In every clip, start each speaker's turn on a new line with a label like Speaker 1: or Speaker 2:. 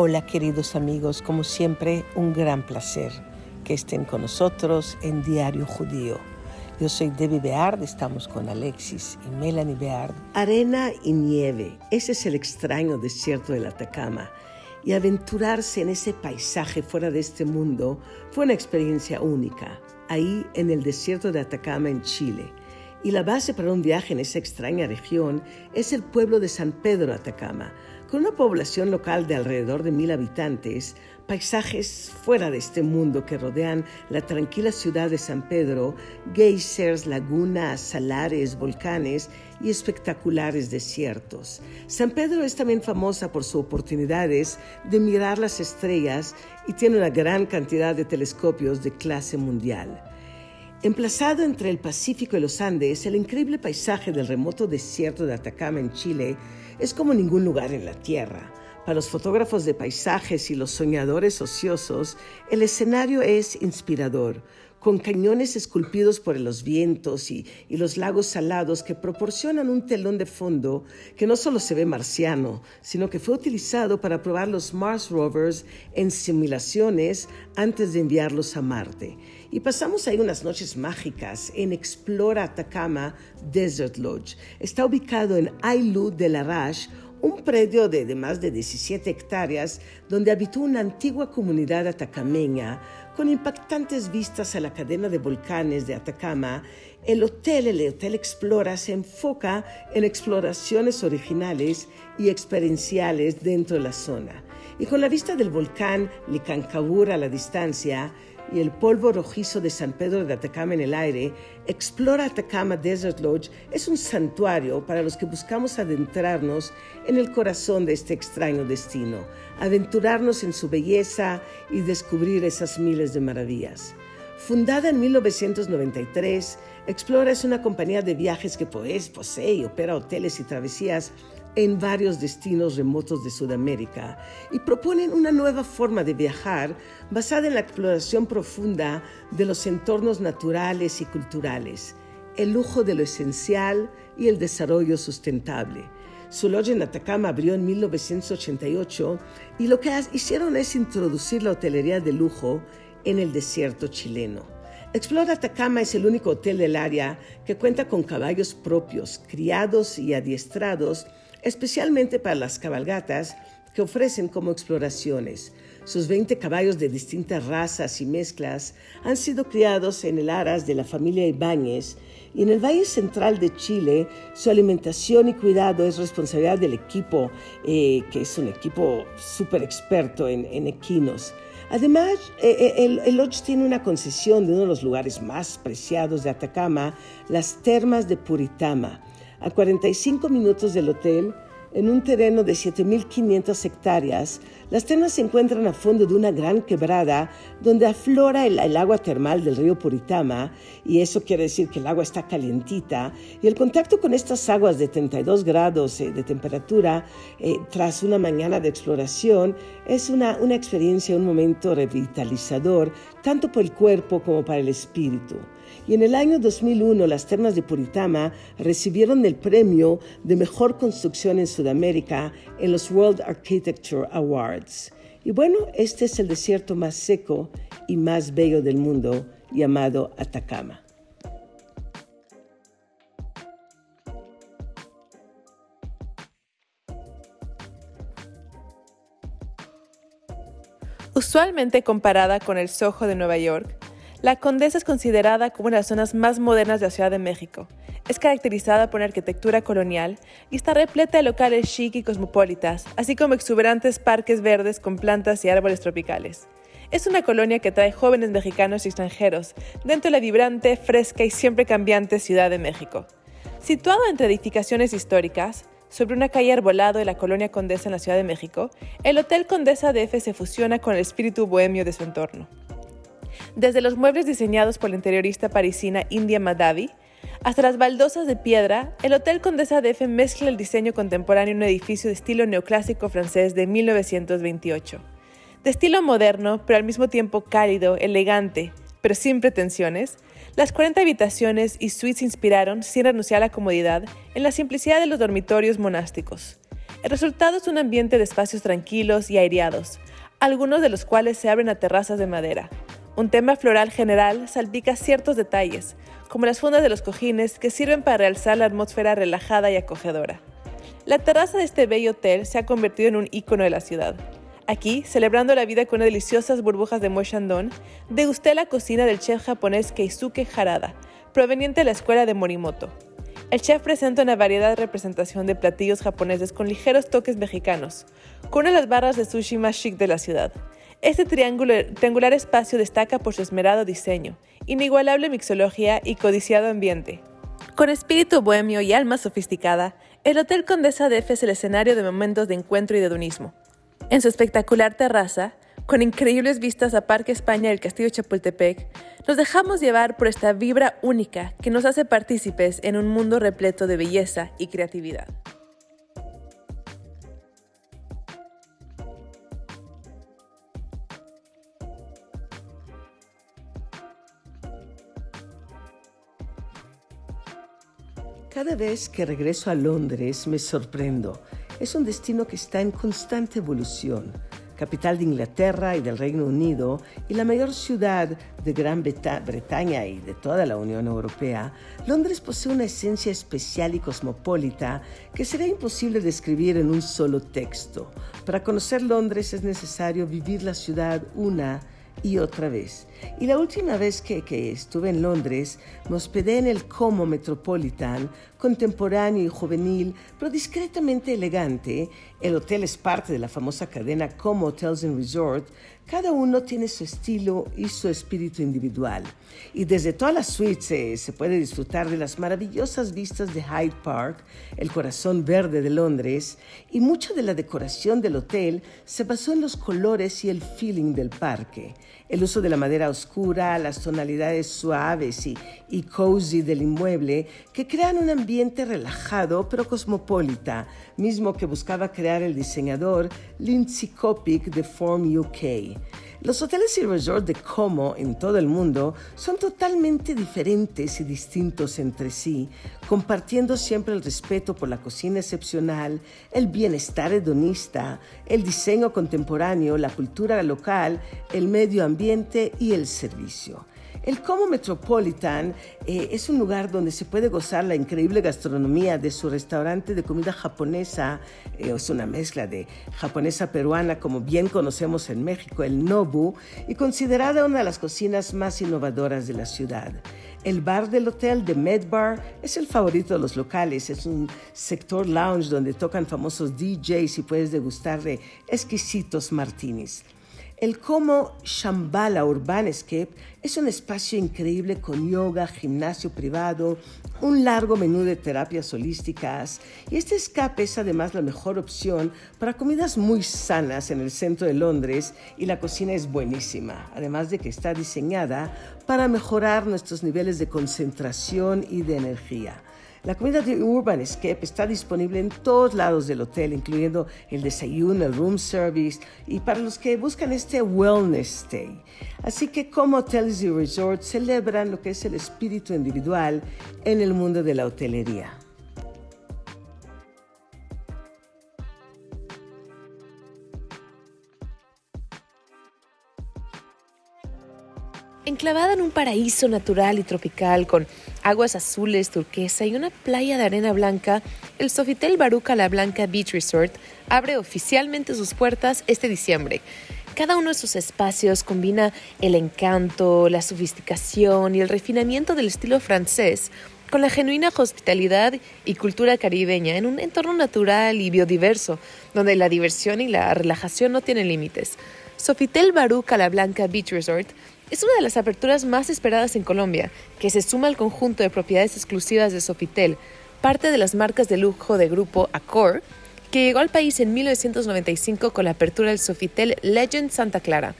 Speaker 1: Hola queridos amigos, como siempre un gran placer que estén con nosotros en Diario Judío. Yo soy Debbie Beard, estamos con Alexis y Melanie Beard.
Speaker 2: Arena y nieve, ese es el extraño desierto del Atacama. Y aventurarse en ese paisaje fuera de este mundo fue una experiencia única, ahí en el desierto de Atacama en Chile. Y la base para un viaje en esa extraña región es el pueblo de San Pedro Atacama, con una población local de alrededor de mil habitantes, paisajes fuera de este mundo que rodean la tranquila ciudad de San Pedro, geysers, lagunas, salares, volcanes y espectaculares desiertos. San Pedro es también famosa por sus oportunidades de mirar las estrellas y tiene una gran cantidad de telescopios de clase mundial. Emplazado entre el Pacífico y los Andes, el increíble paisaje del remoto desierto de Atacama en Chile es como ningún lugar en la Tierra. Para los fotógrafos de paisajes y los soñadores ociosos, el escenario es inspirador, con cañones esculpidos por los vientos y, los lagos salados que proporcionan un telón de fondo que no solo se ve marciano, sino que fue utilizado para probar los Mars rovers en simulaciones antes de enviarlos a Marte y pasamos ahí unas noches mágicas en Explora Atacama Desert Lodge. Está ubicado en Ailu de la Rash, un predio de, más de 17 hectáreas donde habitó una antigua comunidad atacameña con impactantes vistas a la cadena de volcanes de Atacama. El hotel, el Hotel Explora, se enfoca en exploraciones originales y experienciales dentro de la zona. Y con la vista del volcán Licancabur a la distancia, y el polvo rojizo de San Pedro de Atacama en el aire, Explora Atacama Desert Lodge es un santuario para los que buscamos adentrarnos en el corazón de este extraño destino, aventurarnos en su belleza y descubrir esas miles de maravillas. Fundada en 1993, Explora es una compañía de viajes que posee y opera hoteles y travesías en varios destinos remotos de Sudamérica y proponen una nueva forma de viajar basada en la exploración profunda de los entornos naturales y culturales, el lujo de lo esencial y el desarrollo sustentable. Su loja en Atacama abrió en 1988 y lo que hicieron es introducir la hotelería de lujo en el desierto chileno. Explora Atacama es el único hotel del área que cuenta con caballos propios, criados y adiestrados especialmente para las cabalgatas que ofrecen como exploraciones. Sus 20 caballos de distintas razas y mezclas han sido criados en el aras de la familia Ibáñez y en el Valle Central de Chile su alimentación y cuidado es responsabilidad del equipo, eh, que es un equipo súper experto en, equinos. Además, eh, eh, el, el, Lodge tiene una concesión de uno de los lugares más preciados de Atacama, las termas de Puritama a 45 minutos del hotel, en un terreno de 7.500 hectáreas, las termas se encuentran a fondo de una gran quebrada donde aflora el, agua termal del río Puritama, y eso quiere decir que el agua está calientita, y el contacto con estas aguas de 32 grados eh, de temperatura eh, tras una mañana de exploración es una, una experiencia, un momento revitalizador, tanto por el cuerpo como para el espíritu y en el año 2001 las termas de Puritama recibieron el premio de mejor construcción en Sudamérica en los World Architecture Awards. Y bueno, este es el desierto más seco y más bello del mundo llamado Atacama.
Speaker 3: Usualmente comparada con el Soho de Nueva York, la Condesa es considerada como una de las zonas más modernas de la Ciudad de México. Es caracterizada por una arquitectura colonial y está repleta de locales chic y cosmopolitas, así como exuberantes parques verdes con plantas y árboles tropicales. Es una colonia que atrae jóvenes mexicanos y extranjeros dentro de la vibrante, fresca y siempre cambiante Ciudad de México. Situado entre edificaciones históricas, sobre una calle arbolado de la colonia Condesa en la Ciudad de México, el Hotel Condesa DF se fusiona con el espíritu bohemio de su entorno. Desde los muebles diseñados por la interiorista parisina India Madhavi hasta las baldosas de piedra, el Hotel Condesa DF mezcla el diseño contemporáneo en un edificio de estilo neoclásico francés de 1928. De estilo moderno, pero al mismo tiempo cálido, elegante, pero sin pretensiones, las 40 habitaciones y suites inspiraron, sin renunciar a la comodidad, en la simplicidad de los dormitorios monásticos.
Speaker 4: El resultado es un ambiente de espacios tranquilos y aireados, algunos de los cuales se abren a terrazas de madera. Un tema floral general salpica ciertos detalles, como las fundas de los cojines que sirven para realzar la atmósfera relajada y acogedora. La terraza de este bello hotel se ha convertido en un icono de la ciudad. Aquí, celebrando la vida con deliciosas burbujas de Mo Shandong, degusté la cocina del chef japonés Keisuke Harada, proveniente de la escuela de Morimoto. El chef presenta una variedad de representación de platillos japoneses con ligeros toques mexicanos, con una de las barras de sushi más chic de la ciudad. Este triangular espacio destaca por su esmerado diseño, inigualable mixología y codiciado ambiente. Con espíritu bohemio y alma sofisticada, el Hotel Condesa de F es el escenario de momentos de encuentro y de hedonismo. En su espectacular terraza, con increíbles vistas a Parque España y el Castillo Chapultepec, nos dejamos llevar por esta vibra única que nos hace partícipes en un mundo repleto de belleza y creatividad.
Speaker 2: Cada vez que regreso a Londres me sorprendo. Es un destino que está en constante evolución. Capital de Inglaterra y del Reino Unido y la mayor ciudad de Gran Bretaña y de toda la Unión Europea, Londres posee una esencia especial y cosmopolita que sería imposible describir en un solo texto. Para conocer Londres es necesario vivir la ciudad una y otra vez. Y la última vez que, que, estuve en Londres, me hospedé en el Como Metropolitan, contemporáneo y juvenil, pero discretamente elegante. El hotel es parte de la famosa cadena Como Hotels and Resort. Cada uno tiene su estilo y su espíritu individual. Y desde todas las suites eh, se puede disfrutar de las maravillosas vistas de Hyde Park, el corazón verde de Londres, y mucha de la decoración del hotel se basó en los colores y el feeling del parque el uso de la madera oscura, las tonalidades suaves y, y cozy del inmueble que crean un ambiente relajado pero cosmopolita, mismo que buscaba crear el diseñador Lindsay Kopic de Form UK. Los hoteles y resorts de Como en todo el mundo son totalmente diferentes y distintos entre sí, compartiendo siempre el respeto por la cocina excepcional, el bienestar hedonista, el diseño contemporáneo, la cultura local, el medio ambiente y el servicio. El Como Metropolitan eh, es un lugar donde se puede gozar la increíble gastronomía de su restaurante de comida japonesa. Eh, es una mezcla de japonesa peruana, como bien conocemos en México, el Nobu, y considerada una de las cocinas más innovadoras de la ciudad. El bar del hotel, The Med Bar, es el favorito de los locales. Es un sector lounge donde tocan famosos DJs y puedes degustar de exquisitos martinis. El Como Shambhala Urbanescape es un espacio increíble con yoga, gimnasio privado, un largo menú de terapias holísticas y este escape es además la mejor opción para comidas muy sanas en el centro de Londres y la cocina es buenísima, además de que está diseñada para mejorar nuestros niveles de concentración y de energía. La comida de Urban Escape está disponible en todos lados del hotel, incluyendo el desayuno, el room service y para los que buscan este wellness stay. Así que como hotels y resorts celebran lo que es el espíritu individual en el mundo de la hotelería.
Speaker 4: Enclavada en un paraíso natural y tropical con aguas azules, turquesa y una playa de arena blanca, el Sofitel Baruca La Blanca Beach Resort abre oficialmente sus puertas este diciembre. Cada uno de sus espacios combina el encanto, la sofisticación y el refinamiento del estilo francés con la genuina hospitalidad y cultura caribeña en un entorno natural y biodiverso, donde la diversión y la relajación no tienen límites. Sofitel Baruca La Blanca Beach Resort es una de las aperturas más esperadas en Colombia, que se suma al conjunto de propiedades exclusivas de Sofitel, parte de las marcas de lujo de grupo Accor, que llegó al país en 1995 con la apertura del Sofitel Legend Santa Clara.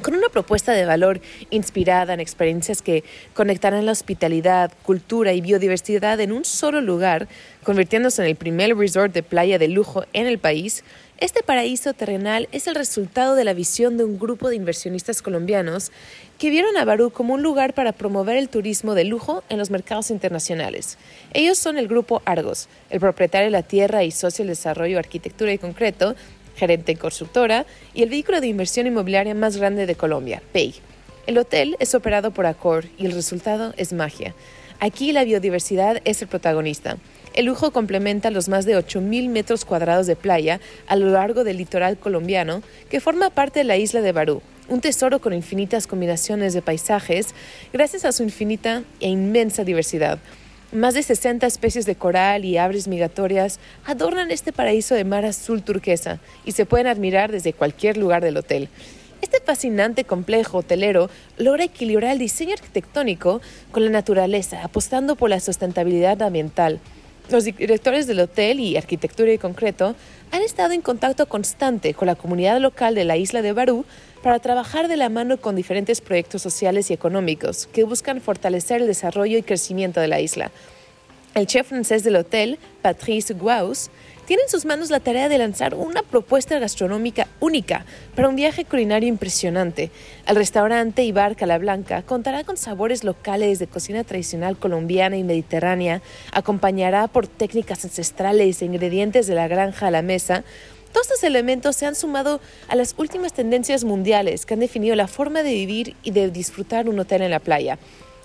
Speaker 4: con una propuesta de valor inspirada en experiencias que conectarán la hospitalidad, cultura y biodiversidad en un solo lugar, convirtiéndose en el primer resort de playa de lujo en el país, este paraíso terrenal es el resultado de la visión de un grupo de inversionistas colombianos que vieron a Barú como un lugar para promover el turismo de lujo en los mercados internacionales. Ellos son el grupo Argos, el propietario de la tierra y socio del desarrollo, arquitectura y concreto, gerente en constructora, y el vehículo de inversión inmobiliaria más grande de Colombia, PEI. El hotel es operado por Accor y el resultado es magia. Aquí la biodiversidad es el protagonista. El lujo complementa los más de 8.000 metros cuadrados de playa a lo largo del litoral colombiano que forma parte de la isla de Barú, un tesoro con infinitas combinaciones de paisajes gracias a su infinita e inmensa diversidad. Más de 60 especies de coral y aves migratorias adornan este paraíso de mar azul turquesa y se pueden admirar desde cualquier lugar del hotel. Este fascinante complejo hotelero logra equilibrar el diseño arquitectónico con la naturaleza, apostando por la sustentabilidad ambiental. Los directores del hotel y arquitectura y concreto han estado en contacto constante con la comunidad local de la isla de Barú para trabajar de la mano con diferentes proyectos sociales y económicos que buscan fortalecer el desarrollo y crecimiento de la isla. El chef francés del hotel, Patrice Guaus, tiene en sus manos la tarea de lanzar una propuesta gastronómica única para un viaje culinario impresionante. El restaurante y bar Calablanca contará con sabores locales de cocina tradicional colombiana y mediterránea, acompañará por técnicas ancestrales e ingredientes de la granja a la mesa, todos estos elementos se han sumado a las últimas tendencias mundiales que han definido la forma de vivir y de disfrutar un hotel en la playa.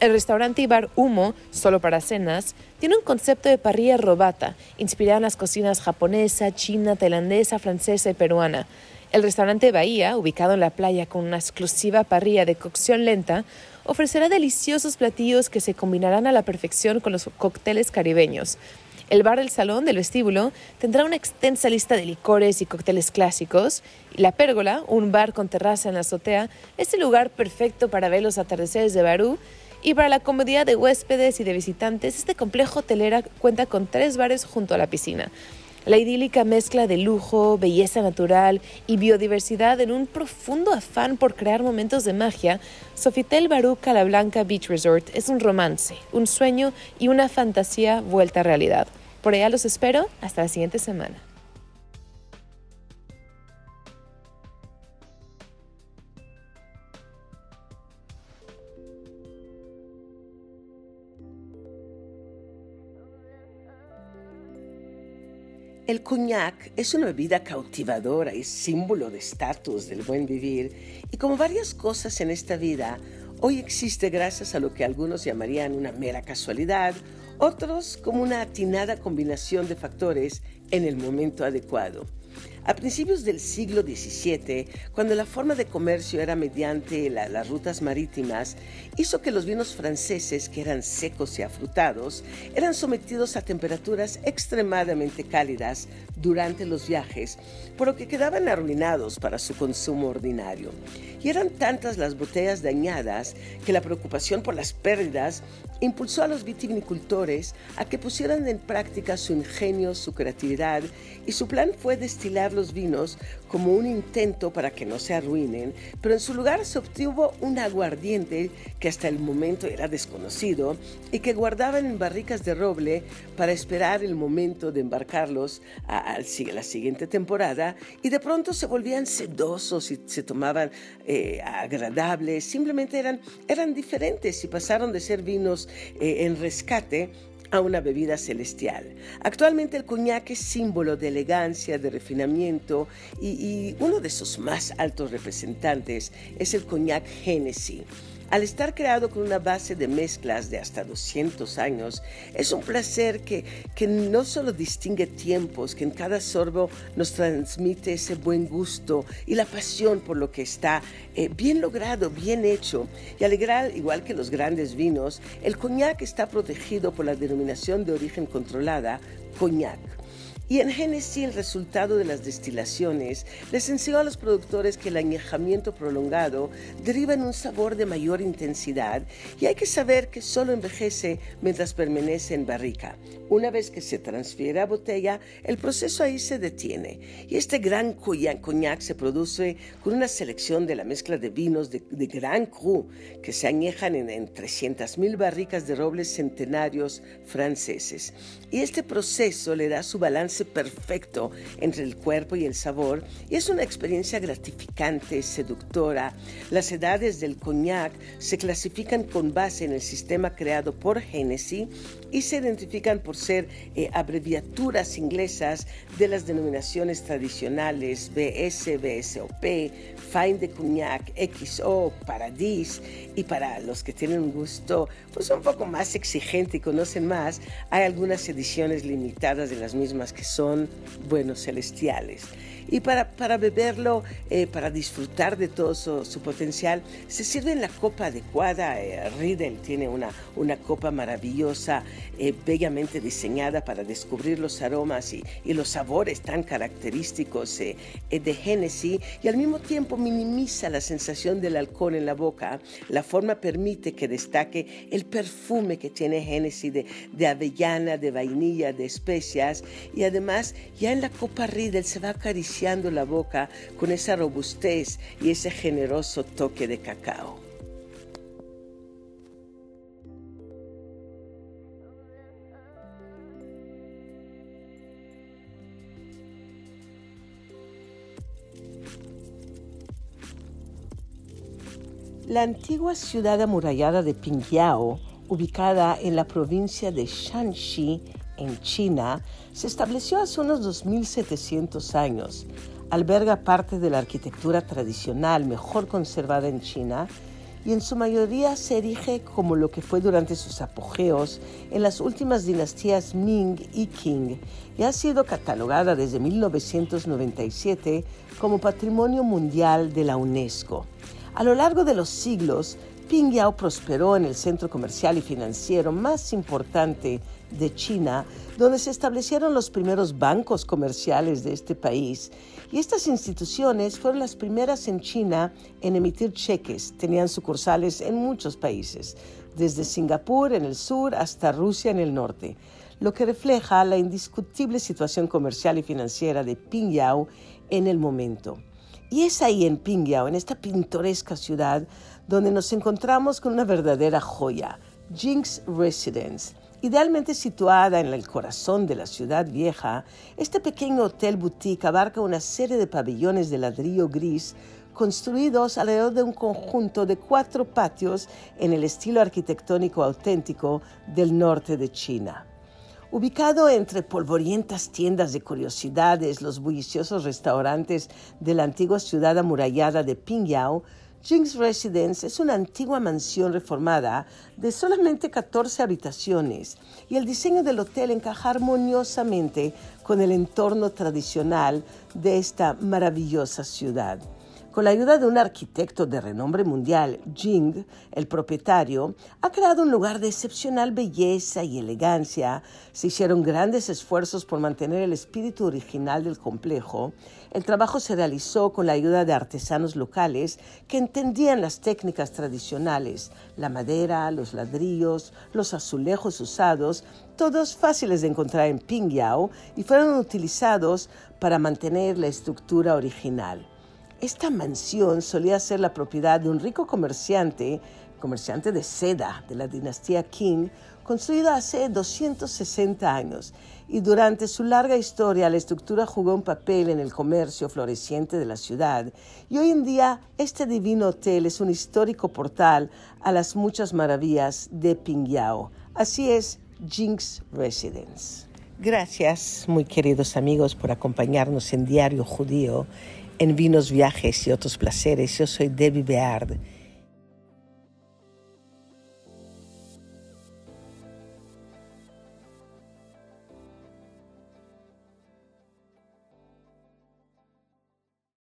Speaker 4: El restaurante y bar Humo, solo para cenas, tiene un concepto de parrilla robata, inspirado en las cocinas japonesa, china, tailandesa, francesa y peruana. El restaurante Bahía, ubicado en la playa con una exclusiva parrilla de cocción lenta, ofrecerá deliciosos platillos que se combinarán a la perfección con los cócteles caribeños. El bar del salón del vestíbulo tendrá una extensa lista de licores y cócteles clásicos. Y la pérgola, un bar con terraza en la azotea, es el lugar perfecto para ver los atardeceres de Barú. Y para la comodidad de huéspedes y de visitantes, este complejo hotelera cuenta con tres bares junto a la piscina. La idílica mezcla de lujo, belleza natural y biodiversidad en un profundo afán por crear momentos de magia, Sofitel Barú Calablanca Beach Resort es un romance, un sueño y una fantasía vuelta a realidad. Por allá los espero. Hasta la siguiente semana.
Speaker 2: El coñac es una bebida cautivadora y símbolo de estatus del buen vivir y como varias cosas en esta vida, hoy existe gracias a lo que algunos llamarían una mera casualidad otros como una atinada combinación de factores en el momento adecuado. A principios del siglo XVII, cuando la forma de comercio era mediante las rutas marítimas, hizo que los vinos franceses, que eran secos y afrutados, eran sometidos a temperaturas extremadamente cálidas durante los viajes, por lo que quedaban arruinados para su consumo ordinario. Y eran tantas las botellas dañadas que la preocupación por las pérdidas impulsó a los vitivinicultores a que pusieran en práctica su ingenio, su creatividad, y su plan fue destilar los vinos como un intento para que no se arruinen, pero en su lugar se obtuvo un aguardiente que hasta el momento era desconocido y que guardaban en barricas de roble para esperar el momento de embarcarlos a, la siguiente temporada y de pronto se volvían sedosos y se tomaban eh, agradables, simplemente eran, eran diferentes y pasaron de ser vinos eh, en rescate a una bebida celestial. Actualmente el coñac es símbolo de elegancia, de refinamiento y, uno de sus más altos representantes es el coñac Hennessy. Al estar creado con una base de mezclas de hasta 200 años, es un placer que, que no solo distingue tiempos, que en cada sorbo nos transmite ese buen gusto y la pasión por lo que está eh, bien logrado, bien hecho. Y alegrar, igual que los grandes vinos, el coñac está protegido por la denominación de origen controlada, coñac. Y en Génesis el resultado de las destilaciones les enseñó a los productores que el añejamiento prolongado deriva en un sabor de mayor intensidad y hay que saber que solo envejece mientras permanece en barrica. Una vez que se transfiere a botella, el proceso ahí se detiene y este gran coñac se produce con una selección de la mezcla de vinos de, Gran Cru que se añejan en, en 300.000 barricas de robles centenarios franceses. Y este proceso le da su balance perfecto entre el cuerpo y el sabor y es una experiencia gratificante, seductora. Las edades del coñac se clasifican con base en el sistema creado por Hennessy y se identifican por ser eh, abreviaturas inglesas de las denominaciones tradicionales BS, BSOP, Fine de Cognac, XO, Paradis y para los que tienen un gusto pues un poco más exigente y conocen más, hay algunas ediciones limitadas de las mismas que son buenos celestiales. Y para, para beberlo, eh, para disfrutar de todo su, potencial, se sirve en la copa adecuada. Eh, Riedel tiene una, una copa maravillosa, eh, bellamente diseñada para descubrir los aromas y, y los sabores tan característicos de Hennessy y al mismo tiempo minimiza la sensación del alcohol en la boca. La forma permite que destaque el perfume que tiene Hennessy de, de avellana, de vainilla, de especias y además ya en la copa Riedel se va la boca con esa robustez y ese generoso toque de cacao. La antigua ciudad amurallada de Pingyao, ubicada en la provincia de Shanxi, en China, se estableció hace unos 2.700 años. Alberga parte de la arquitectura tradicional mejor conservada en China y en su mayoría se erige como lo que fue durante sus apogeos en las últimas dinastías Ming y Qing y ha sido catalogada desde 1997 como Patrimonio Mundial de la UNESCO. A lo largo de los siglos, Pingyao prosperó en el centro comercial y financiero más importante de China, donde se establecieron los primeros bancos comerciales de este país. Y estas instituciones fueron las primeras en China en emitir cheques. Tenían sucursales en muchos países, desde Singapur en el sur hasta Rusia en el norte, lo que refleja la indiscutible situación comercial y financiera de Pingyao en el momento. Y es ahí en Pingyao, en esta pintoresca ciudad, donde nos encontramos con una verdadera joya, Jinx Residence Idealmente situada en el corazón de la ciudad vieja, este pequeño hotel boutique abarca una serie de pabellones de ladrillo gris construidos alrededor de un conjunto de cuatro patios en el estilo arquitectónico auténtico del norte de China. Ubicado entre polvorientas tiendas de curiosidades, los bulliciosos restaurantes de la antigua ciudad amurallada de Pingyao, Jinx Residence es una antigua mansión reformada de solamente 14 habitaciones y el diseño del hotel encaja armoniosamente con el entorno tradicional de esta maravillosa ciudad. Con la ayuda de un arquitecto de renombre mundial, Jing, el propietario, ha creado un lugar de excepcional belleza y elegancia. Se hicieron grandes esfuerzos por mantener el espíritu original del complejo. El trabajo se realizó con la ayuda de artesanos locales que entendían las técnicas tradicionales, la madera, los ladrillos, los azulejos usados, todos fáciles de encontrar en Pingyao y fueron utilizados para mantener la estructura original. Esta mansión solía ser la propiedad de un rico comerciante, comerciante de seda de la dinastía Qing, construida hace 260 años, y durante su larga historia la estructura jugó un papel en el comercio floreciente de la ciudad, y hoy en día este divino hotel es un histórico portal a las muchas maravillas de Pingyao. Así es Jinx Residence. Gracias, muy queridos amigos, por acompañarnos en Diario Judío en vinos, viajes y otros placeres. Yo soy Debbie Beard